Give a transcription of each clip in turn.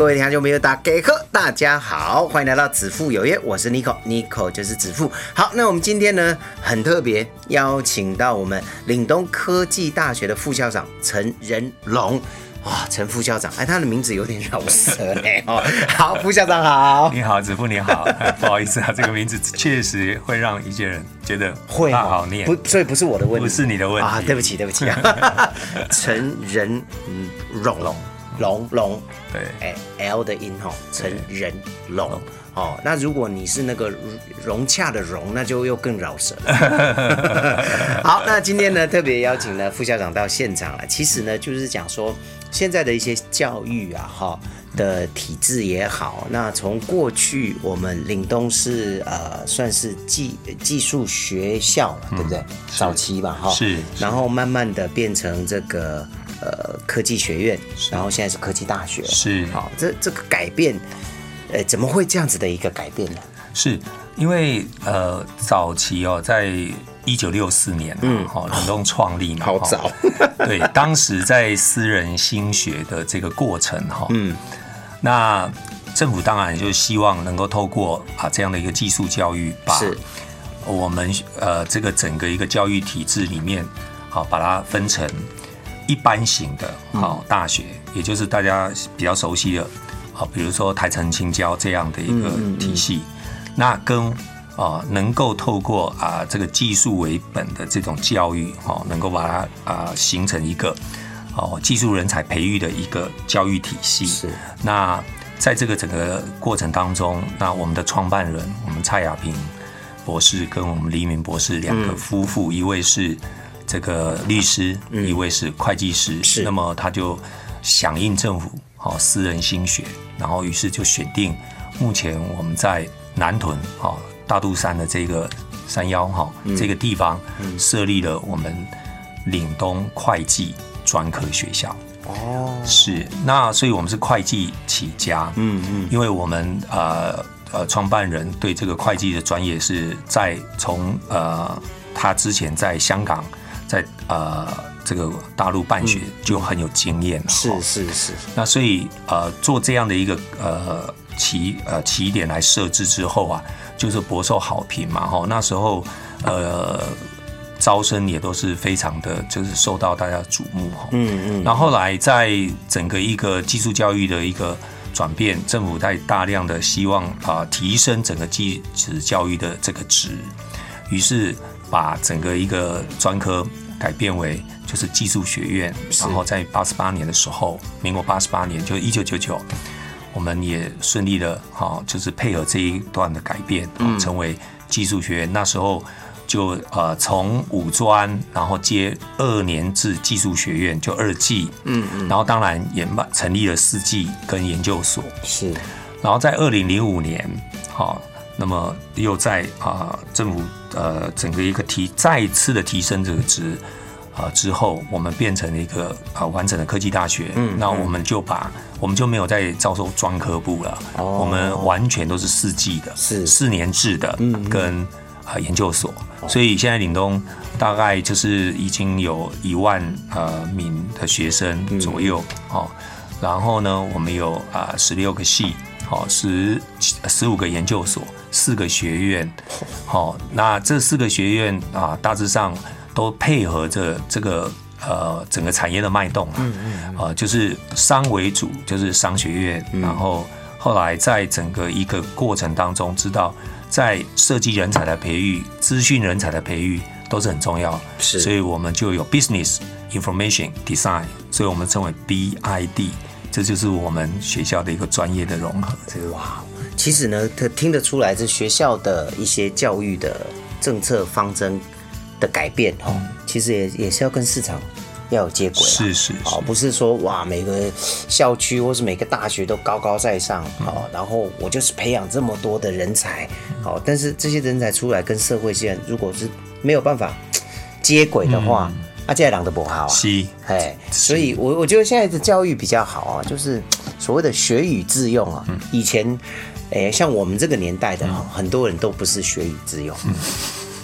各位听众朋友，大家好，大家好，欢迎来到子父有约，我是 Nico，Nico 就是子父。好，那我们今天呢很特别，邀请到我们岭东科技大学的副校长陈仁龙。哇，陈副校长，哎，他的名字有点绕舌哎 哦。好，副校长好，你好，子父你好，不好意思啊，这个名字确实会让一些人觉得会好念，不，所以不是我的问题，不是你的问题。啊，对不起，对不起啊，陈仁龙龙。龙龙，对，哎，L 的音吼，成人龙，哦，那如果你是那个融洽的融，那就又更饶舌。好，那今天呢，特别邀请了副校长到现场了。其实呢，就是讲说现在的一些教育啊，哈的体制也好，那从过去我们岭东是呃算是技技术学校，对不对？早期吧，哈，是，然后慢慢的变成这个。呃，科技学院，然后现在是科技大学，是。好，这这个改变，呃，怎么会这样子的一个改变呢？是因为呃，早期哦，在一九六四年，嗯，好，冷冻创立嘛，好早，对，当时在私人新学的这个过程，哈，嗯，那政府当然就希望能够透过啊这样的一个技术教育，把我们呃这个整个一个教育体制里面，好把它分成。一般型的好大学，也就是大家比较熟悉的，好，比如说台城青交这样的一个体系，那跟啊能够透过啊这个技术为本的这种教育，哦，能够把它啊形成一个哦技术人才培育的一个教育体系。是。那在这个整个过程当中，那我们的创办人，我们蔡雅平博士跟我们黎明博士两个夫妇，一位是。这个律师，一位是会计师，是。那么他就响应政府好私人心血，然后于是就选定目前我们在南屯好大肚山的这个山腰哈这个地方设立了我们岭东会计专科学校。哦，是那所以我们是会计起家，嗯嗯，因为我们呃呃创办人对这个会计的专业是在从呃他之前在香港。在呃这个大陆办学就很有经验了，是是是。那所以呃做这样的一个呃起呃起点来设置之后啊，就是博受好评嘛哈。那时候呃招生也都是非常的，就是受到大家瞩目哈。嗯嗯。然后来在整个一个技术教育的一个转变，政府在大量的希望啊提升整个技职教育的这个值，于是。把整个一个专科改变为就是技术学院，然后在八十八年的时候，民国八十八年就一九九九，我们也顺利的哈，就是配合这一段的改变，成为技术学院。那时候就呃从五专，然后接二年制技术学院，就二技，嗯嗯，然后当然也成立了四技跟研究所，是，然后在二零零五年，好。那么又在啊政府呃整个一个提再次的提升这个值啊之后，我们变成了一个啊完整的科技大学。嗯，那我们就把我们就没有再招收专科部了。哦，我们完全都是四季的，是四年制的，嗯，跟啊研究所。所以现在岭东大概就是已经有一万呃名的学生左右。哦，然后呢，我们有啊十六个系，好十十五个研究所。四个学院，好，那这四个学院啊，大致上都配合着这个呃整个产业的脉动啊，啊，就是商为主，就是商学院，然后后来在整个一个过程当中，知道在设计人才的培育、资讯人才的培育都是很重要，是，所以我们就有 business information design，所以我们称为 BID，这就是我们学校的一个专业的融合，这个。哇。其实呢，他听得出来，这学校的一些教育的政策方针的改变，哈，其实也也是要跟市场要有接轨啦。是是哦，不是说哇每个校区或是每个大学都高高在上哦，然后我就是培养这么多的人才，好、但是这些人才出来跟社会现在如果是没有办法接轨的话，啊，这样的不好啊。是。哎，所以我我觉得现在的教育比较好啊，就是所谓的学以致用啊。以前，哎，像我们这个年代的哈，很多人都不是学以致用。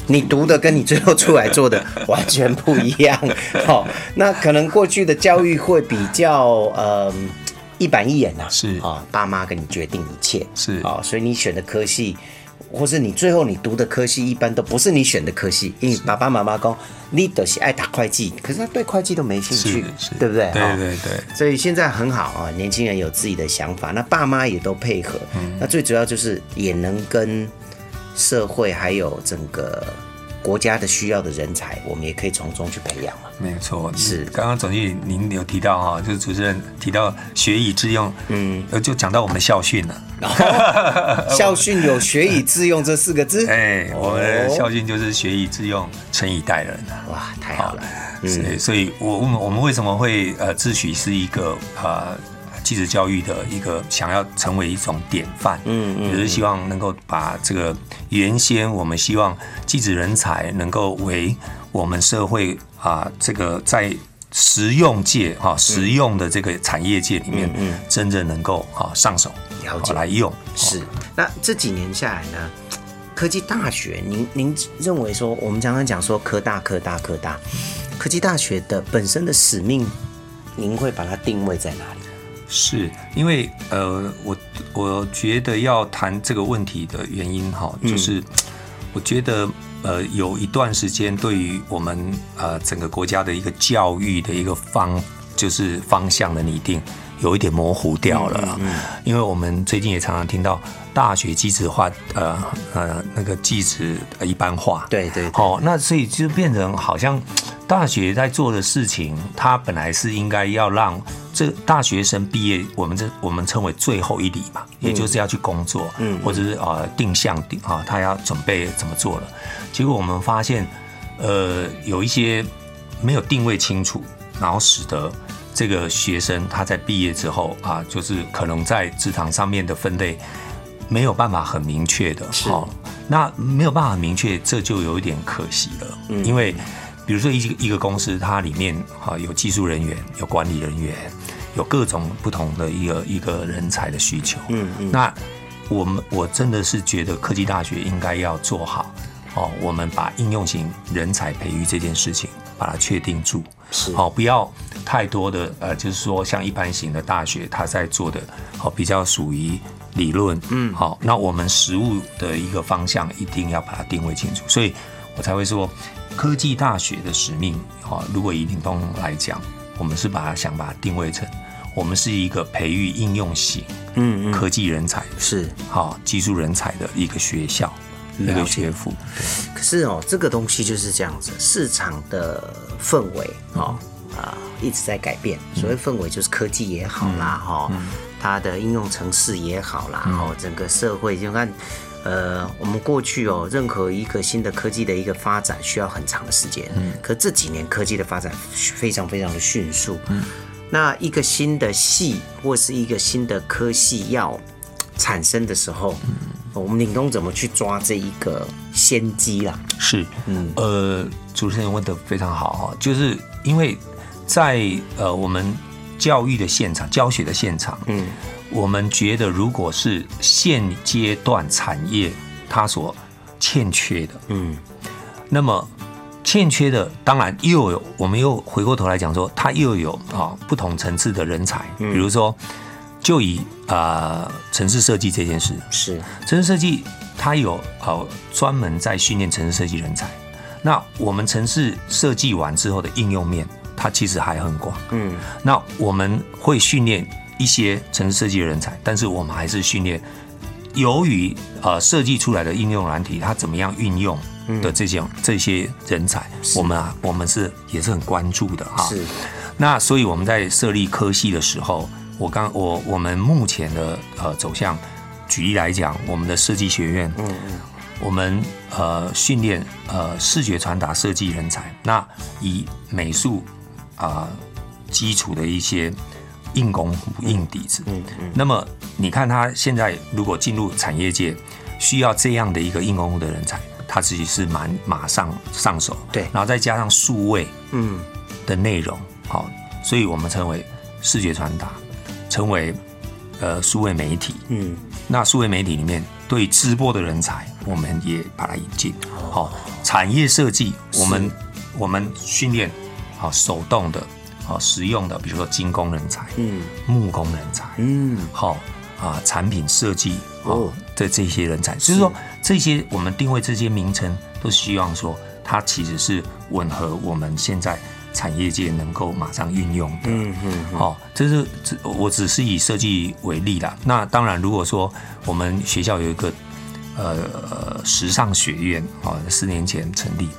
你读的跟你最后出来做的 完全不一样，好、那可能过去的教育会比较呃一板一眼呐、啊，是。啊、爸妈跟你决定一切，是。啊、所以你选的科系，或是你最后你读的科系，一般都不是你选的科系，因为爸爸妈妈讲你都是爱打会计，可是他对会计都没兴趣，对不对？对哦对对，所以现在很好啊，年轻人有自己的想法，那爸妈也都配合。嗯那最主要就是也能跟社会还有整个国家的需要的人才，我们也可以从中去培养嘛。没有错。是刚刚总经理您有提到哈，就是主持人提到学以致用，嗯，就讲到我们的校训了。校训有“学以致用”这四个字，哎，我们的哦校训就是学以致用，诚以待人啊。哇，太好了。所以，所以我我们我们为什么会呃自诩是一个呃继职教育的一个想要成为一种典范，嗯嗯也是希望能够把这个原先我们希望继职人才能够为我们社会啊、这个在实用界哈、实用的这个产业界里面，嗯嗯。真正能够啊上手了解。啊来用，是，那这几年下来呢，科技大学，您您认为说，我们常常讲说科大科大科大，科技大学的本身的使命，您会把它定位在哪里？是因为呃，我我觉得要谈这个问题的原因哈，就是我觉得呃，有一段时间对于我们呃整个国家的一个教育的一个方就是方向的拟定。有一点模糊掉了嗯，因为我们最近也常常听到大学机制化，呃呃，那个机制一般化，对对对好、那所以就变成好像大学在做的事情，它本来是应该要让这大学生毕业，我们这我们称为最后一礼嘛，也就是要去工作，嗯或者是呃定向定啊，他要准备怎么做了。结果我们发现，呃，有一些没有定位清楚，然后使得这个学生他在毕业之后啊，就是可能在职场上面的分类没有办法很明确的，好哦，那没有办法很明确，这就有一点可惜了，嗯。因为比如说一个一个公司，它里面啊有技术人员，有管理人员，有各种不同的一个一个人才的需求，嗯嗯。那我们我真的是觉得科技大学应该要做好哦，我们把应用型人才培育这件事情把它确定住，是。好、不要太多的呃，就是说像一般型的大学，它在做的哦、比较属于理论，嗯，好、那我们实物的一个方向一定要把它定位清楚，所以我才会说科技大学的使命，好、如果以林东来讲，我们是把它想把它定位成，我们是一个培育应用型嗯嗯，科技人才，是。好、技术人才的一个学校，一个学府，可是哦，这个东西就是这样子，市场的氛围哦啊、一直在改变。所谓氛围就是科技也好啦，哈、它的应用城市也好啦，哦，整个社会就看。呃，我们过去哦，任何一个新的科技的一个发展需要很长的时间，嗯，可这几年科技的发展非常非常的迅速，嗯，那一个新的系或是一个新的科系要产生的时候，我们领东怎么去抓这一个先机啦？是，嗯。呃，主持人问的非常好哈，就是因为在呃我们教育的现场、教学的现场，嗯，我们觉得如果是现阶段产业它所欠缺的，嗯，那么欠缺的当然又有，我们又回过头来讲说，它又有啊不同层次的人才，比如说，就以啊、呃城市设计这件事，是，城市设计它有呃专门在训练城市设计人才。那我们城市设计完之后的应用面，它其实还很广。嗯，那我们会训练一些城市设计的人才，但是我们还是训练由于呃设计出来的应用软体，它怎么样运用的这些、这些人才，我们啊我们是也是很关注的哈。是，那所以我们在设立科系的时候，我刚我我们目前的呃走向，举例来讲，我们的设计学院，嗯嗯，我们呃训练呃视觉传达设计人才，那以美术啊、基础的一些硬功夫、硬底子。嗯嗯。那么你看他现在如果进入产业界，需要这样的一个硬功夫的人才，他自己是蛮马上上手。对然后再加上数位嗯，的内容，好，所以我们称为视觉传达，成为呃数位媒体。嗯，那数位媒体里面对直播的人才，我们也把它引进。好，产业设计，我们我们训练好手动的，好实用的，比如说精工人才，嗯，木工人才，嗯，好啊，产品设计哦哦。的这些人才，就是说这些我们定位这些名称，都希望说它其实是吻合我们现在产业界能够马上运用的。嗯嗯，好、这是这我只是以设计为例啦。那当然，如果说我们学校有一个呃呃时尚学院啊，四年前成立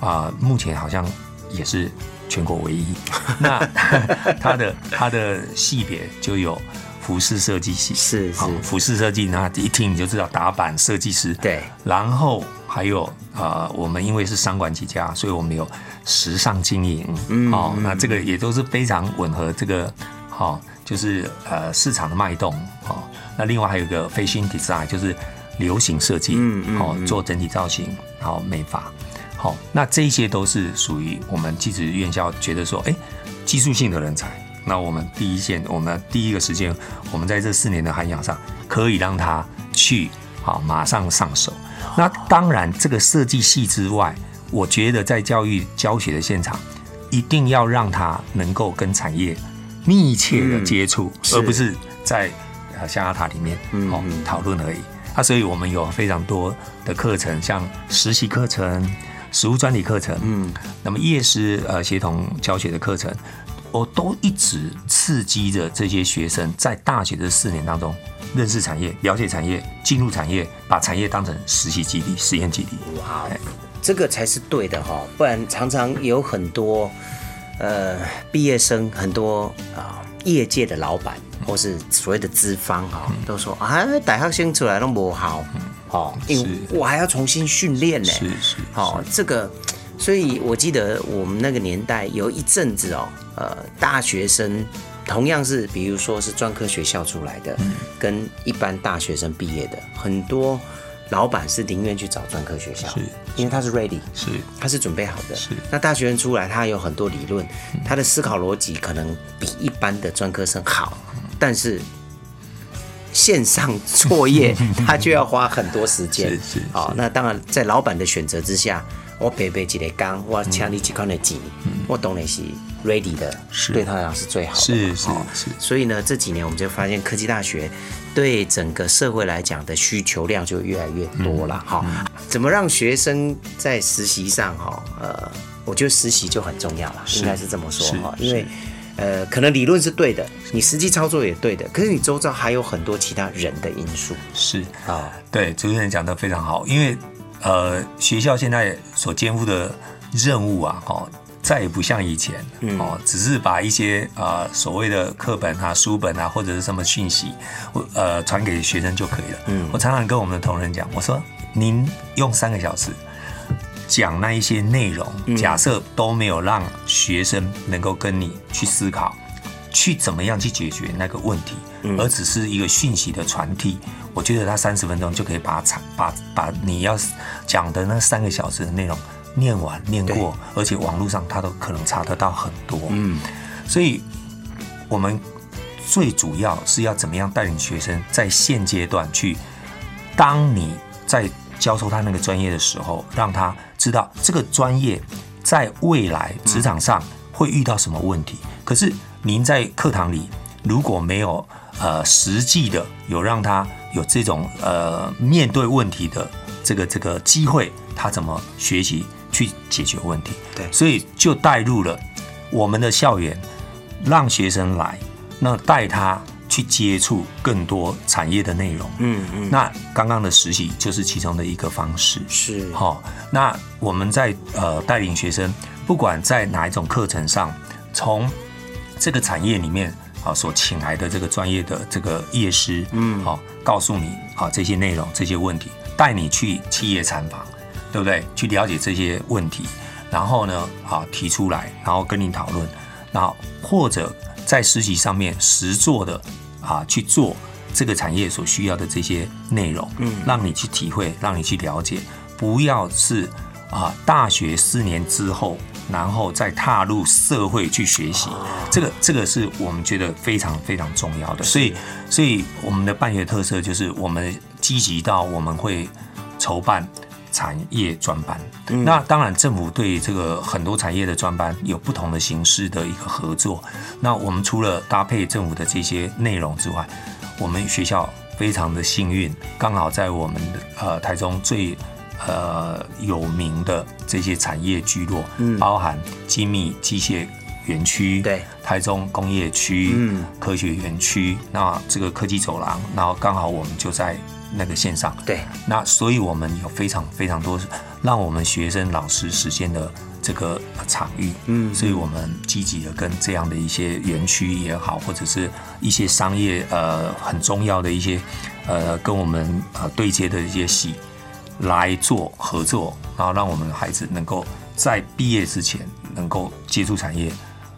啊、目前好像也是全国唯一。那 它的它的系别就有服饰设计系，好是。是服饰设计，那一听你就知道打版设计师。对，然后还有啊、呃我们因为是商管起家，所以我们有时尚经营，嗯。哦，那这个也都是非常吻合这个，好、就是呃市场的脉动，哦，那另外还有一个 fashion design，就是流行设计，嗯嗯。做整体造型，然后美发，好、那这些都是属于我们技职院校觉得说，哎，技术性的人才。那我们第一线，我们第一个时间，我们在这四年的涵养上，可以让他去好马上上手。那当然，这个设计系之外，我觉得在教育教学的现场，一定要让他能够跟产业密切的接触，是而不是在呃象牙塔里面哦嗯讨论而已。那，所以我们有非常多的课程，像实习课程、实物专题课程，嗯，那么夜师呃协同教学的课程，我都一直刺激着这些学生在大学的四年当中认识产业、了解产业、进入产业，把产业当成实习基地、实验基地。哇，这个才是对的哈，不然常常有很多呃毕业生，很多啊、业界的老板或是所谓的资方哈，都说啊，大学生出来都不好，哦，因为我还要重新训练呢，是是好、这个，所以我记得我们那个年代有一阵子哦，呃，大学生同样是，比如说是专科学校出来的，跟一般大学生毕业的，很多老板是宁愿去找专科学校，是。因为他是 ready，是。他是准备好的。是。那大学生出来，他有很多理论，他的思考逻辑可能比一般的专科生好，但是线上作业 他就要花很多时间。是是好、那当然在老板的选择之下，我陪陪几个工，我请你几块的钱，我当然是 ready 的，嗯是对他来讲是最好的嘛。是是哦是所以呢，这几年我们就发现科技大学对整个社会来讲的需求量就越来越多了哈、怎么让学生在实习上哈，呃，我觉得实习就很重要了，应该是这么说哈，因为是。呃，可能理论是对的，你实际操作也对的，可是你周遭还有很多其他人的因素是啊。对，主持人讲的非常好，因为呃，学校现在所肩负的任务啊，哦，再也不像以前、哦，只是把一些呃所谓的课本啊、书本啊，或者是什么讯息，我呃传给学生就可以了。嗯我常常跟我们的同仁讲，我说您用三个小时。讲那一些内容，假设都没有让学生能够跟你去思考，去怎么样去解决那个问题，而只是一个讯息的传递。我觉得他三十分钟就可以把产把把你要讲的那三个小时的内容念完念过，而且网络上他都可能查得到很多。嗯，所以我们最主要是要怎么样带领学生在现阶段去，当你在教授他那个专业的时候，让他知道这个专业在未来职场上会遇到什么问题。可是您在课堂里如果没有呃实际的有让他有这种呃面对问题的这个这个机会，他怎么学习去解决问题？对所以就带入了我们的校园，让学生来，那带他去接触更多产业的内容。嗯嗯，那刚刚的实习就是其中的一个方式。是好、那我们在呃带领学生，不管在哪一种课程上，从这个产业里面啊所请来的这个专业的这个业师，嗯，好、告诉你啊这些内容、这些问题，带你去企业参访，对不对？去了解这些问题，然后呢，啊提出来，然后跟你讨论。那或者在实习上面实做的啊去做这个产业所需要的这些内容，嗯，让你去体会，让你去了解，不要是啊大学四年之后，然后再踏入社会去学习，这个这个是我们觉得非常非常重要的。所以所以我们的办学特色就是我们积极到我们会筹办。产业专班，那当然政府对这个很多产业的专班有不同的形式的一个合作。那我们除了搭配政府的这些内容之外，我们学校非常的幸运，刚好在我们的呃台中最呃有名的这些产业聚落，嗯，包含精密机械园区，对，台中工业区，嗯，科学园区，那这个科技走廊，然后刚好我们就在那个线上，对，那所以我们有非常非常多让我们学生老师实现的这个场域，嗯，所以我们积极的跟这样的一些园区也好，或者是一些商业呃很重要的一些呃跟我们呃对接的一些系来做合作，然后让我们的孩子能够在毕业之前能够接触产业。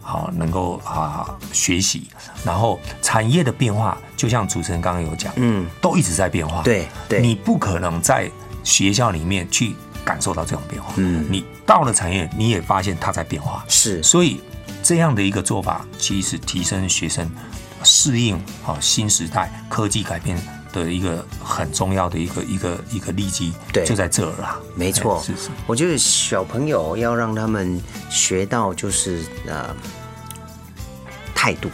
好，能够啊学习，然后产业的变化，就像主持人刚刚有讲，嗯，都一直在变化。对对，你不可能在学校里面去感受到这种变化。嗯，你到了产业，你也发现它在变化。是，所以这样的一个做法，其实提升学生适应好新时代科技改变的一个很重要的一个一个一个利基。对，就在这儿啦。没错，是是。我觉得小朋友要让他们学到，就是呃。态度，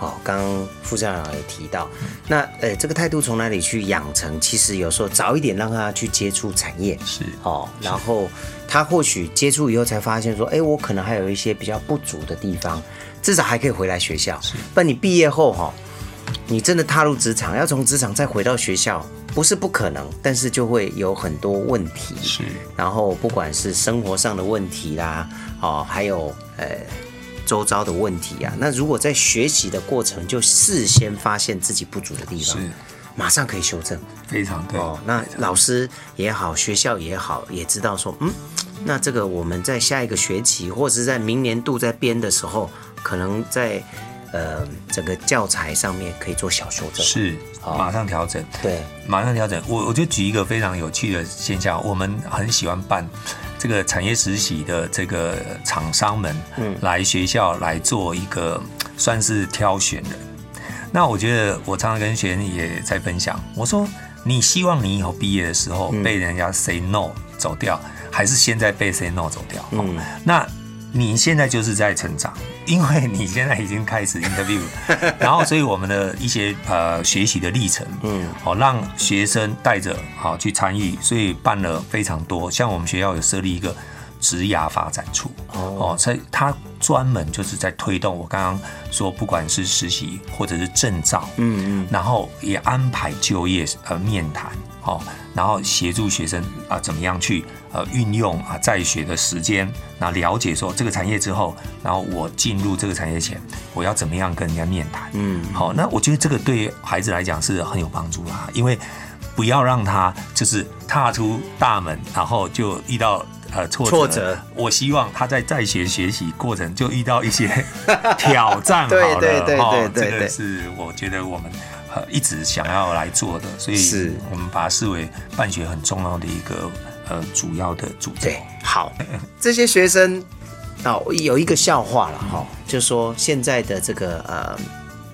哦，刚刚副校长也提到，那呃，这个态度从哪里去养成？其实有时候早一点让他去接触产业，是哦，然后他或许接触以后才发现说，哎，我可能还有一些比较不足的地方，至少还可以回来学校。不然你毕业后哈，你真的踏入职场，要从职场再回到学校，不是不可能，但是就会有很多问题。是，然后不管是生活上的问题啦，哦，还有呃。周遭的问题啊，那如果在学习的过程就事先发现自己不足的地方，是马上可以修正，非常对哦。那老师也好，学校也好，也知道说，嗯，那这个我们在下一个学期或者是在明年度在编的时候，可能在呃整个教材上面可以做小修正，是马上调整，对，马上调整。我我就举一个非常有趣的现象，我们很喜欢办。这个产业实习的这个厂商们，嗯，来学校来做一个算是挑选的。那我觉得我常常跟学生也在分享，我说你希望你以后毕业的时候被人家 say no 走掉，还是现在被 say no 走掉？嗯，那。你现在就是在成长，因为你现在已经开始 interview，然后所以我们的一些呃学习的历程，嗯，好让学生带着好去参与，所以办了非常多。像我们学校有设立一个职涯发展处，哦，所以他专门就是在推动我刚刚说，不管是实习或者是证照，嗯嗯，然后也安排就业呃面谈，哦，然后协助学生啊怎么样去。呃，运用啊在学的时间，那了解说这个产业之后，然后我进入这个产业前，我要怎么样跟人家面谈？嗯，好，那我觉得这个对孩子来讲是很有帮助啦，因为不要让他就是踏出大门，然后就遇到呃挫挫折。我希望他在在学学习过程就遇到一些 挑战，好了，对对对对，这个是我觉得我们呃一直想要来做的，所以是我们把它视为办学很重要的一个。呃，主要的主对，好，这些学生哦，有一个笑话了哈，就说现在的这个呃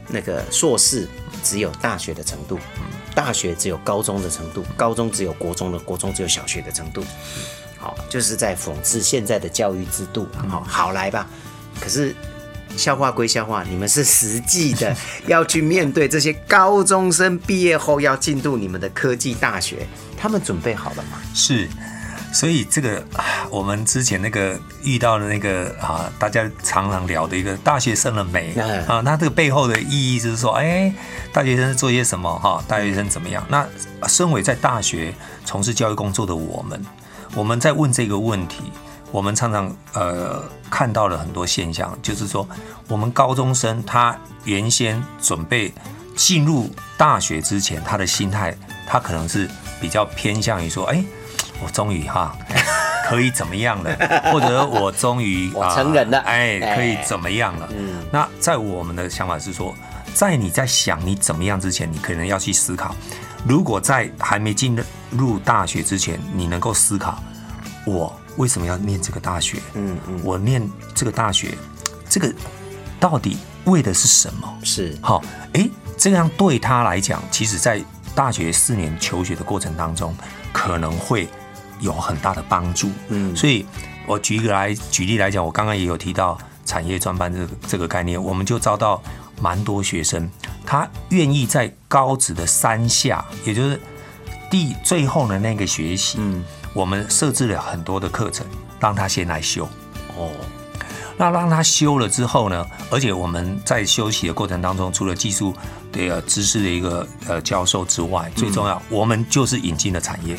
那个硕士只有大学的程度，大学只有高中的程度，高中只有国中的，国中只有小学的程度，好，就是在讽刺现在的教育制度，好，好来吧。可是笑话归笑话，你们是实际的 要去面对这些高中生毕业后要进入你们的科技大学。他们准备好了吗？是，所以这个我们之前那个遇到的那个啊，大家常常聊的一个大学生了没啊，那这个背后的意义就是说，哎，大学生做些什么？哈，大学生怎么样？那身为在大学从事教育工作的我们，我们在问这个问题，我们常常呃看到了很多现象，就是说，我们高中生他原先准备进入大学之前，他的心态，他可能是。比较偏向于说，哎，我终于哈 可以怎么样了，或者我终于我成人了哎，哎可以怎么样了？嗯那在我们的想法是说，在你在想你怎么样之前，你可能要去思考，如果在还没进入大学之前，你能够思考，我为什么要念这个大学？嗯嗯，我念这个大学，这个到底为的是什么？是好，诶，这样对他来讲，其实在大学四年求学的过程当中，可能会有很大的帮助。嗯所以我举一个来举例来讲，我刚刚也有提到产业专班这个这个概念，我们就招到蛮多学生，他愿意在高职的三下，也就是第最后的那个学习，嗯我们设置了很多的课程，让他先来修。哦那让他修了之后呢，而且我们在休息的过程当中，除了技术的呃知识的一个呃教授之外，最重要，我们就是引进了产业，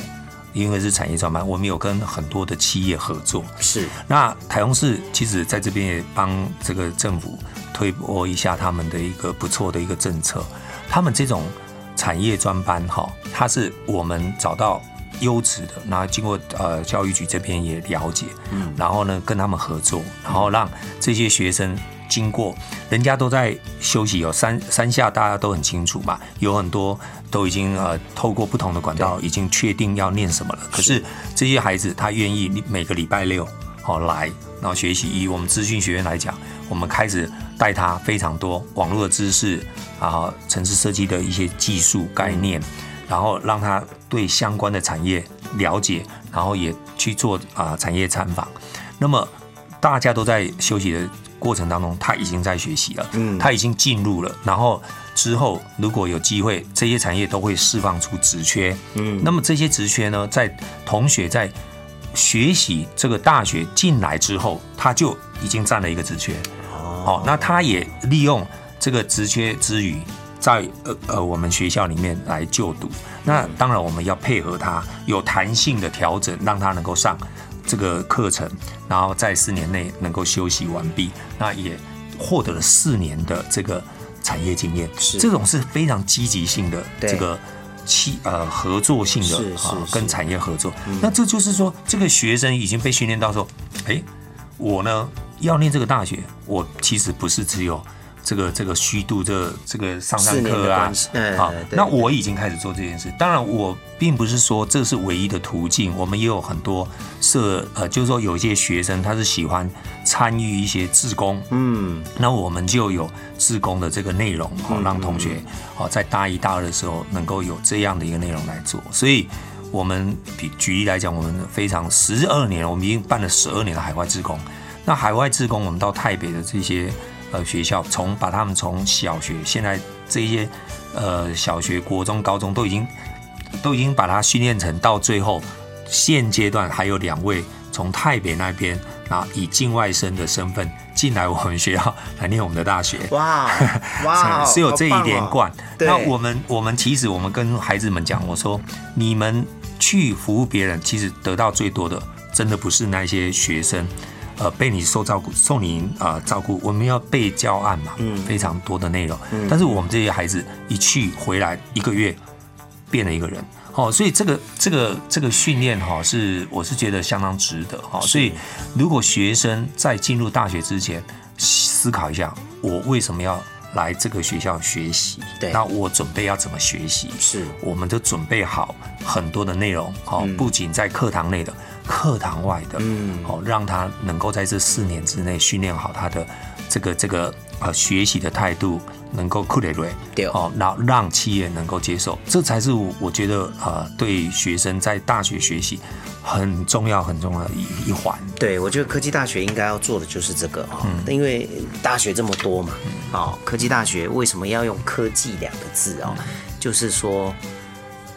因为是产业专班，我们有跟很多的企业合作。是那台中市其实在这边也帮这个政府推波一下他们的一个不错的一个政策，他们这种产业专班哈，它是我们找到优质的，然后经过呃教育局这边也了解，嗯，然后呢跟他们合作，然后让这些学生经过，人家都在休息，有三三下大家都很清楚嘛，有很多都已经呃透过不同的管道已经确定要念什么了，可是这些孩子他愿意每个礼拜六好来，然后学习。以我们资讯学院来讲，我们开始带他非常多网络的知识然后，城市设计的一些技术概念，然后让他对相关的产业了解，然后也去做啊产业参访。那么大家都在休息的过程当中，他已经在学习了，嗯他已经进入了，然后之后如果有机会，这些产业都会释放出职缺，嗯那么这些职缺呢，在同学在学习这个大学进来之后，他就已经占了一个职缺。哦，那他也利用这个职缺之余，在呃呃我们学校里面来就读。那当然我们要配合他，有弹性的调整，让他能够上这个课程，然后在四年内能够休息完毕。那也获得了四年的这个产业经验，是这种是非常积极性的对这个。企呃合作性的啊跟产业合作，那这就是说，这个学生已经被训练到说，哎，我呢要念这个大学，我其实不是只有这个这个虚度这这个上上课啊好，那我已经开始做这件事。当然，我并不是说这是唯一的途径，我们也有很多社呃，就是说有一些学生他是喜欢参与一些志工，嗯那我们就有志工的这个内容，哦，让同学哦在大一、大二的时候能够有这样的一个内容来做。所以，我们比举例来讲，我们非常十二年，我们已经办了十二年的海外志工。那海外志工，我们到台北的这些呃学校，从把他们从小学，现在这些呃小学、国中、高中都已经都已经把他训练成到最后，现阶段还有两位从台北那边，啊以境外生的身份进来我们学校来念我们的大学。哇哇，是有这一连贯。哦那我们我们其实我们跟孩子们讲，我说你们去服务别人，其实得到最多的，真的不是那些学生。呃，被你受照顾，受你啊、呃照顾，我们要被教案嘛，嗯非常多的内容。但是我们这些孩子一去回来一个月，变了一个人。哦，所以这个这个这个训练哈、是我是觉得相当值得哈、所以如果学生在进入大学之前思考一下，我为什么要来这个学校学习？对那我准备要怎么学习？是我们都准备好很多的内容，好、不仅在课堂内的，课堂外的，嗯好、让他能够在这四年之内训练好他的这个这个呃学习的态度，能够酷累累，对哦、然后让企业能够接受，这才是我我觉得呃对学生在大学学习很重要很重要的一一环。对，我觉得科技大学应该要做的就是这个哈、嗯因为大学这么多嘛，哦，科技大学为什么要用科技两个字哦？嗯就是说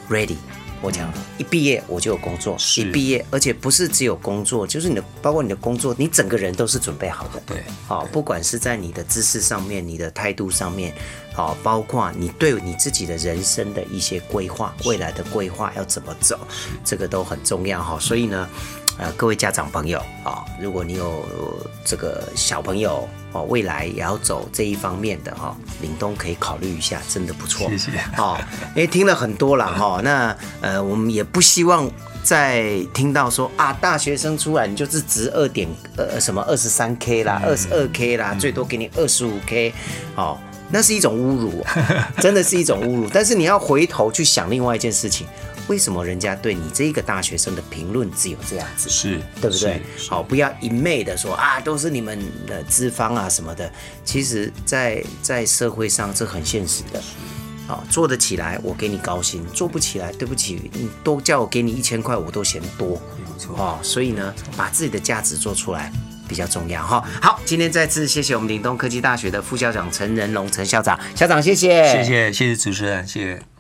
，ready。我讲，一毕业我就有工作，一毕业，而且不是只有工作，就是你的，包括你的工作，你整个人都是准备好的。对，好、不管是在你的知识上面，你的态度上面，好、包括你对你自己的人生的一些规划，未来的规划要怎么走，这个都很重要哈、所以呢，呃，各位家长朋友啊、如果你有呃这个小朋友哦，未来也要走这一方面的哈、岭东可以考虑一下，真的不错。谢谢哦，因为听了很多了哈、那呃，我们也不希望再听到说啊，大学生出来你就是值二点呃什么二十三 k 啦，二十二 k 啦，最多给你二十五 k，哦，那是一种侮辱、啊，真的是一种侮辱。但是你要回头去想另外一件事情，为什么人家对你这个大学生的评论只有这样子？是，对不对？好，不要一昧的说啊，都是你们的资方啊什么的。其实在，在社会上这很现实的。好，做得起来我给你高薪，做不起来，对不起，你都叫我给你一千块，我都嫌多。没错哦，所以呢，把自己的价值做出来比较重要哈。好，今天再次谢谢我们岭东科技大学的副校长陈仁龙陈校长，校长谢谢，谢谢谢谢主持人，谢谢。